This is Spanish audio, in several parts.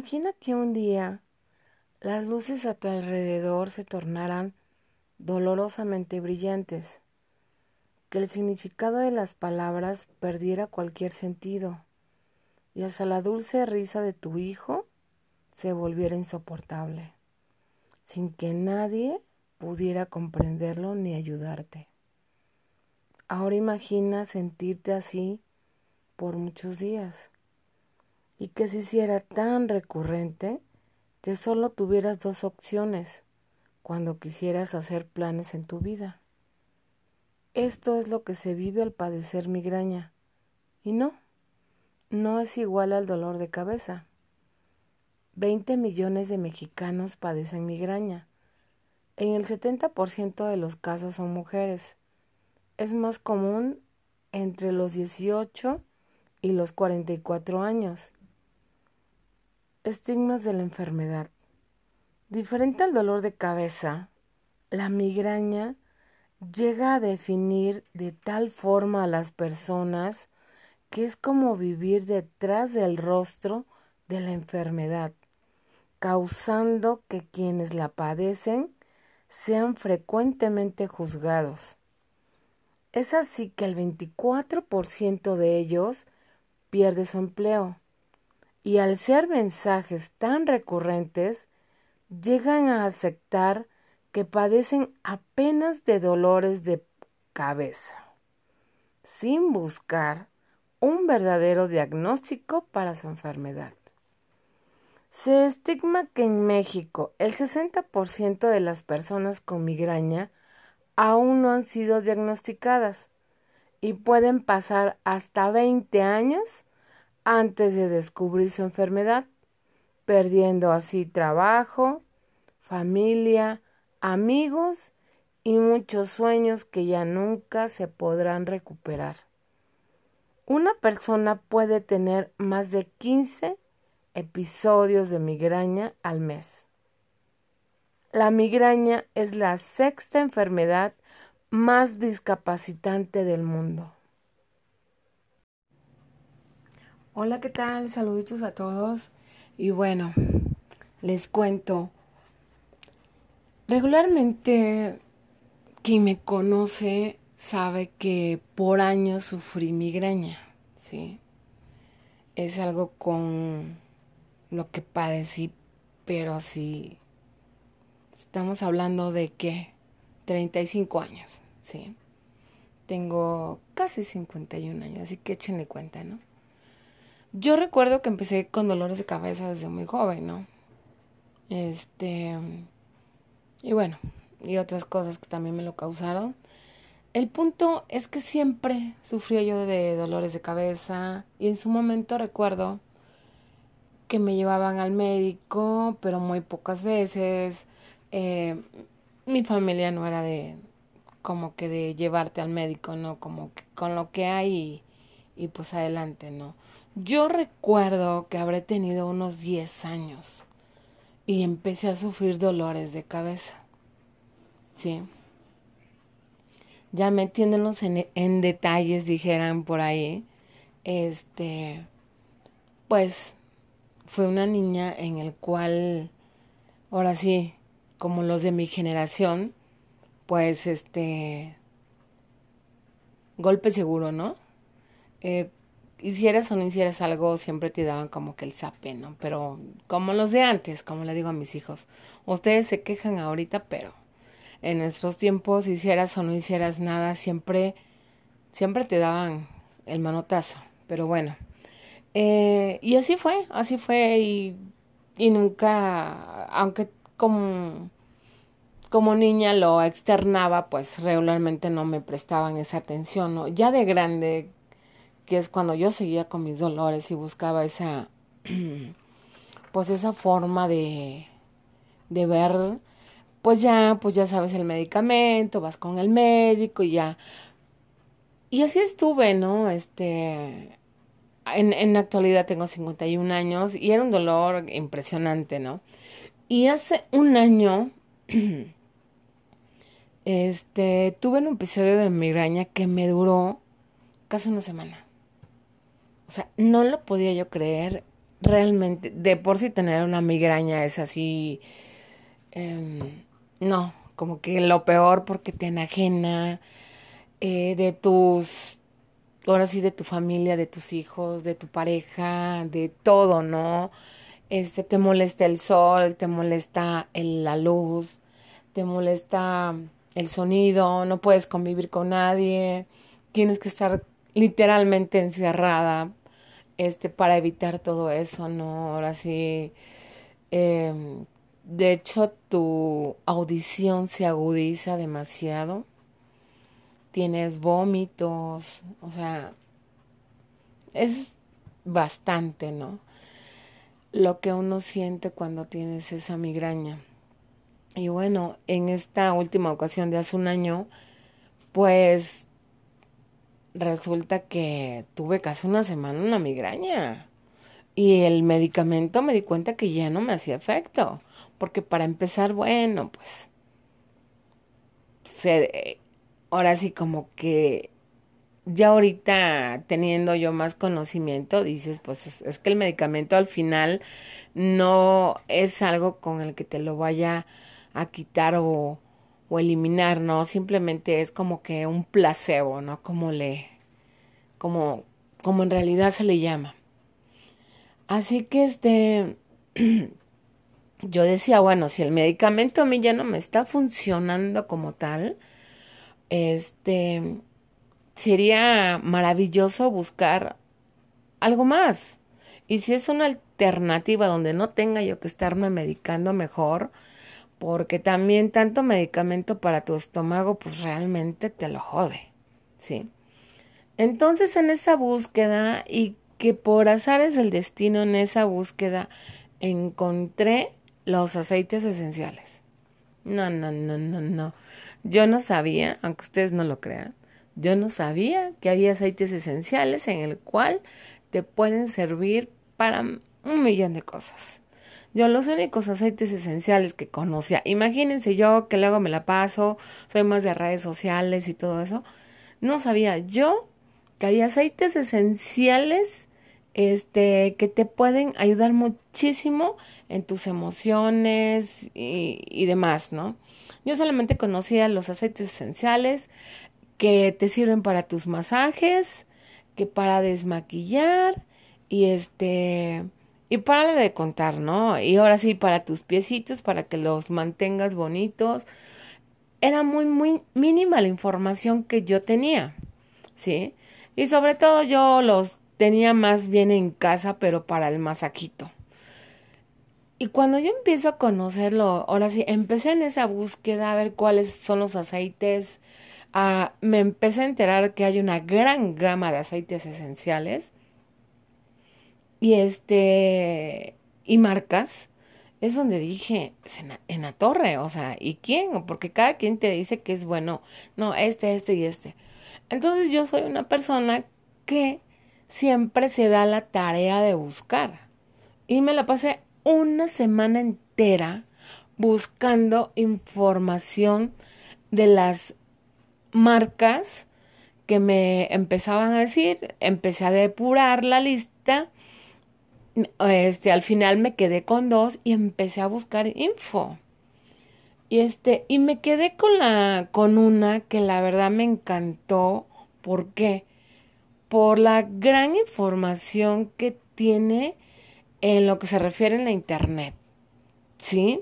Imagina que un día las luces a tu alrededor se tornaran dolorosamente brillantes, que el significado de las palabras perdiera cualquier sentido y hasta la dulce risa de tu hijo se volviera insoportable, sin que nadie pudiera comprenderlo ni ayudarte. Ahora imagina sentirte así por muchos días y que se hiciera tan recurrente que solo tuvieras dos opciones cuando quisieras hacer planes en tu vida. Esto es lo que se vive al padecer migraña. Y no, no es igual al dolor de cabeza. 20 millones de mexicanos padecen migraña. En el 70% de los casos son mujeres. Es más común entre los 18 y los 44 años. Estigmas de la enfermedad. Diferente al dolor de cabeza, la migraña llega a definir de tal forma a las personas que es como vivir detrás del rostro de la enfermedad, causando que quienes la padecen sean frecuentemente juzgados. Es así que el 24% de ellos pierde su empleo y al ser mensajes tan recurrentes, llegan a aceptar que padecen apenas de dolores de cabeza, sin buscar un verdadero diagnóstico para su enfermedad. Se estigma que en México el 60% de las personas con migraña aún no han sido diagnosticadas y pueden pasar hasta 20 años antes de descubrir su enfermedad, perdiendo así trabajo, familia, amigos y muchos sueños que ya nunca se podrán recuperar. Una persona puede tener más de 15 episodios de migraña al mes. La migraña es la sexta enfermedad más discapacitante del mundo. Hola, ¿qué tal? Saluditos a todos. Y bueno, les cuento. Regularmente, quien me conoce sabe que por años sufrí migraña, ¿sí? Es algo con lo que padecí, pero así estamos hablando de que 35 años, ¿sí? Tengo casi 51 años, así que échenle cuenta, ¿no? Yo recuerdo que empecé con dolores de cabeza desde muy joven, ¿no? Este. Y bueno, y otras cosas que también me lo causaron. El punto es que siempre sufría yo de dolores de cabeza y en su momento recuerdo que me llevaban al médico, pero muy pocas veces. Eh, mi familia no era de como que de llevarte al médico, ¿no? Como que con lo que hay y, y pues adelante, ¿no? Yo recuerdo que habré tenido unos 10 años y empecé a sufrir dolores de cabeza. Sí. Ya metiéndonos en, en detalles, dijeran por ahí, este, pues fue una niña en el cual, ahora sí, como los de mi generación, pues este, golpe seguro, ¿no? Eh, hicieras o no hicieras algo, siempre te daban como que el zape, ¿no? Pero como los de antes, como le digo a mis hijos, ustedes se quejan ahorita, pero en nuestros tiempos, hicieras o no hicieras nada, siempre, siempre te daban el manotazo. Pero bueno, eh, y así fue, así fue y, y nunca, aunque como como niña lo externaba, pues regularmente no me prestaban esa atención, ¿no? Ya de grande que es cuando yo seguía con mis dolores y buscaba esa, pues esa forma de, de ver, pues ya, pues ya sabes el medicamento, vas con el médico y ya. Y así estuve, ¿no? Este, en, en la actualidad tengo 51 años y era un dolor impresionante, ¿no? Y hace un año, este, tuve un episodio de migraña que me duró casi una semana. O sea, no lo podía yo creer realmente, de por sí tener una migraña es así, em, no, como que lo peor porque te enajena eh, de tus, ahora sí, de tu familia, de tus hijos, de tu pareja, de todo, ¿no? Este, te molesta el sol, te molesta la luz, te molesta el sonido, no puedes convivir con nadie, tienes que estar literalmente encerrada este para evitar todo eso, ¿no? Ahora sí, em, de hecho tu audición se agudiza demasiado, tienes vómitos, o sea, es bastante, ¿no? Lo que uno siente cuando tienes esa migraña. Y bueno, en esta última ocasión de hace un año, pues resulta que tuve casi una semana una migraña. Y el medicamento me di cuenta que ya no me hacía efecto. Porque para empezar, bueno, pues, se, ahora sí como que ya ahorita teniendo yo más conocimiento, dices, pues es, es, que el medicamento al final no es algo con el que te lo vaya a quitar o, o eliminar, ¿no? Simplemente es como que un placebo, ¿no? Como le, como, como en realidad se le llama. Así que este, yo decía, bueno, si el medicamento a mí ya no me está funcionando como tal, este, sería maravilloso buscar algo más. Y si es una alternativa donde no tenga yo que estarme medicando mejor, porque también tanto medicamento para tu estómago pues realmente te lo jode, ¿sí? Entonces en esa búsqueda y que por azar es el destino en esa búsqueda encontré los aceites esenciales. No, no, no, no, no. Yo no sabía, aunque ustedes no lo crean, yo no sabía que había aceites esenciales en el cual te pueden servir para un millón de cosas. Yo los únicos aceites esenciales que conocía, imagínense yo que luego me la paso, soy más de redes sociales y todo eso, no sabía yo que hay aceites esenciales este que te pueden ayudar muchísimo en tus emociones y, y demás, ¿no? Yo solamente conocía los aceites esenciales que te sirven para tus masajes, que para desmaquillar y este y para de contar, ¿no? Y ahora sí, para tus piecitos, para que los mantengas bonitos. Era muy, muy mínima la información que yo tenía, ¿sí? Y sobre todo yo los tenía más bien en casa, pero para el masajito. Y cuando yo empiezo a conocerlo, ahora sí, empecé en esa búsqueda a ver cuáles son los aceites. Ah, me empecé a enterar que hay una gran gama de aceites esenciales y este, y marcas, es donde dije, en la, torre, o sea, ¿y quién? Porque cada quien te dice que es bueno, no, este, este y este. Entonces yo soy una persona que siempre se da la tarea de buscar. Y me la pasé una semana entera buscando información de las marcas que me empezaban a decir. Empecé a depurar la lista este, al final me quedé con dos y empecé a buscar info. Y este, y me quedé con la, con una que la verdad me encantó. ¿Por qué? Por la gran información que tiene en lo que se refiere a la internet. ¿Sí?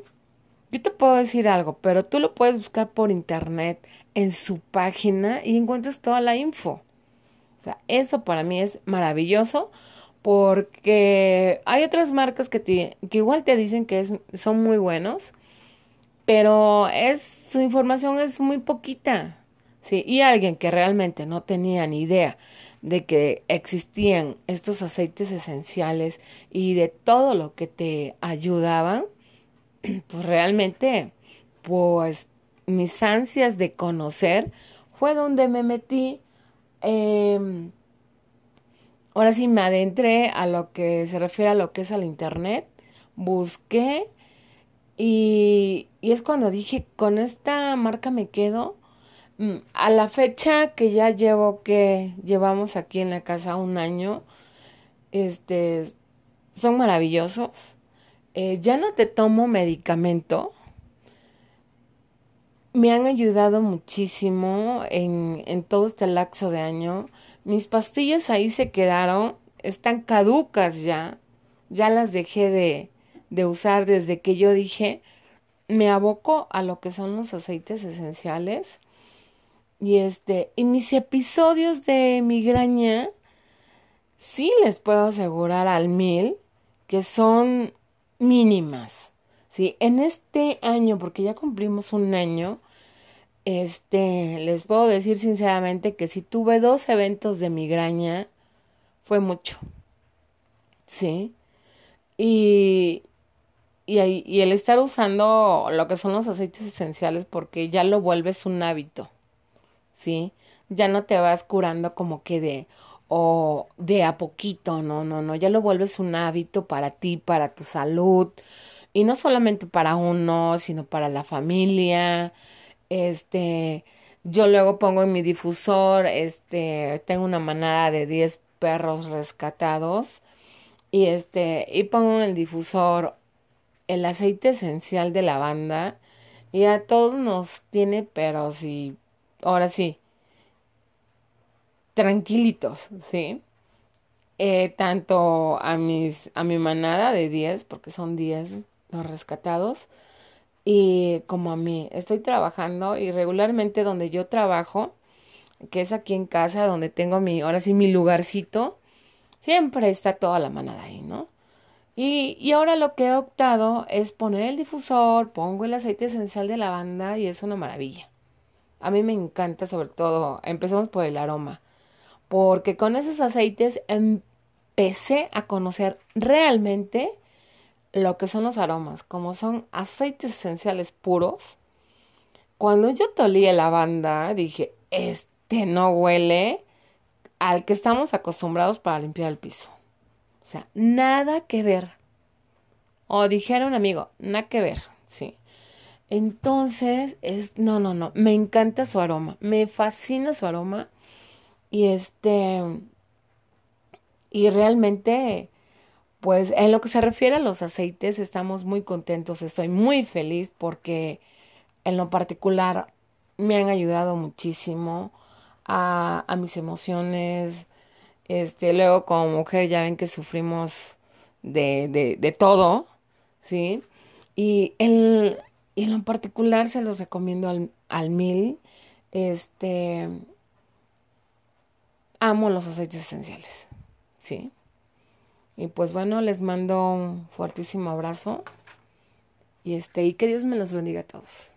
Yo te puedo decir algo, pero tú lo puedes buscar por internet en su página y encuentras toda la info. O sea, eso para mí es maravilloso porque hay otras marcas que, que igual te dicen que son muy buenos, pero es su información es muy poquita. Y alguien que realmente no tenía ni idea de que existían estos aceites esenciales y de todo lo que te ayudaban, pues realmente, pues mis ansias de conocer fue donde me metí eh, Ahora sí me adentré a lo que se refiere a lo que es al internet, busqué y, es cuando dije, con esta marca me quedo. Mm, a la fecha que ya llevo, que llevamos aquí en la casa un año, este, son maravillosos. Eh, ya no te tomo medicamento. Me han ayudado muchísimo en, en todo este lapso de año. Mis pastillas ahí se quedaron, están caducas ya. Ya las dejé de, de usar desde que yo dije, me aboco a lo que son los aceites esenciales. Y este, y mis episodios de migraña, sí les puedo asegurar al mil que son mínimas. Sí, en este año, porque ya cumplimos un año, este, les puedo decir sinceramente que si tuve dos eventos de migraña, fue mucho. Sí. Y, y, y el estar usando lo que son los aceites esenciales porque ya lo vuelves un hábito, ¿sí? Ya no te vas curando como que de o de a poquito, no, no, no, ya lo vuelves un hábito para ti, para tu salud y no solamente para uno, sino para la familia. Este, yo luego pongo en mi difusor, este, tengo una manada de 10 perros rescatados y este, y pongo en el difusor el aceite esencial de lavanda y a todos nos tiene, pero sí, ahora sí, tranquilitos, ¿sí? Eh, tanto a mis, a mi manada de 10, porque son 10 los rescatados, y como a mí. Estoy trabajando y regularmente donde yo trabajo, que es aquí en casa, donde tengo mi, ahora sí, mi lugarcito, siempre está toda la manada ahí, ¿no? Y, y ahora lo que he optado es poner el difusor, pongo el aceite esencial de lavanda y es una maravilla. A mí me encanta sobre todo, empezamos por el aroma, porque con esos aceites empecé a conocer realmente lo que son los aromas, como son aceites esenciales puros. Cuando yo tolí la lavanda, dije, este no huele al que estamos acostumbrados para limpiar el piso. O sea, nada que ver. O dijera un amigo, nada que ver, ¿sí? Entonces, es, no, no, no, me encanta su aroma, me fascina su aroma. Y este, y realmente, pues en lo que se refiere a los aceites, estamos muy contentos, estoy muy feliz porque en lo particular me han ayudado muchísimo a, mis emociones, este, luego como mujer ya ven que sufrimos de, de, de todo, ¿sí? Y en, y en lo particular se los recomiendo al, al mil. Este, amo los aceites esenciales, ¿sí? Y pues bueno, les mando un fuertísimo abrazo. Y este, y que Dios me los bendiga a todos.